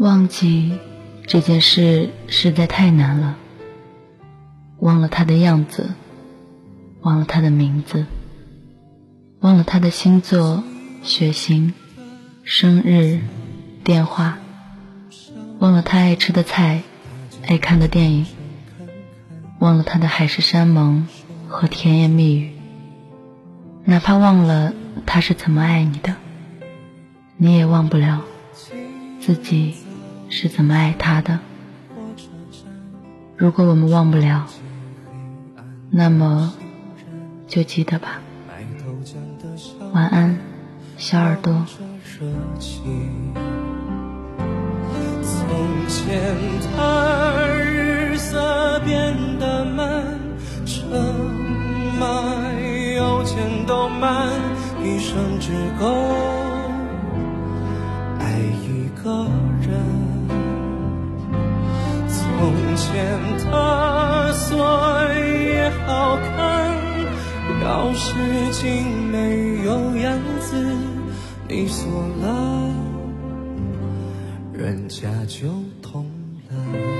忘记这件事实在太难了。忘了他的样子，忘了他的名字，忘了他的星座、血型、生日、电话，忘了他爱吃的菜、爱看的电影，忘了他的海誓山盟和甜言蜜语。哪怕忘了他是怎么爱你的，你也忘不了自己是怎么爱他的。如果我们忘不了，那么，就记得吧。晚安，小耳朵。从前的日色变得慢，车马邮件都慢，一生只够爱一个人。见他锁也。好看，要是竟没有样子，你锁了，人家就痛了。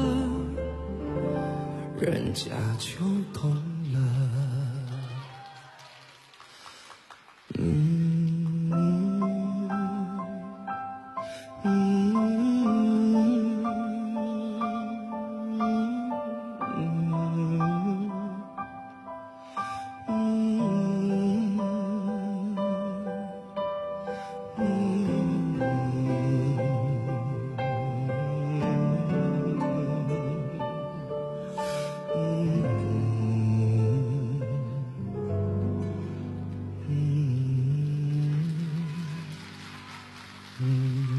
人家就懂了。嗯。Mm-hmm.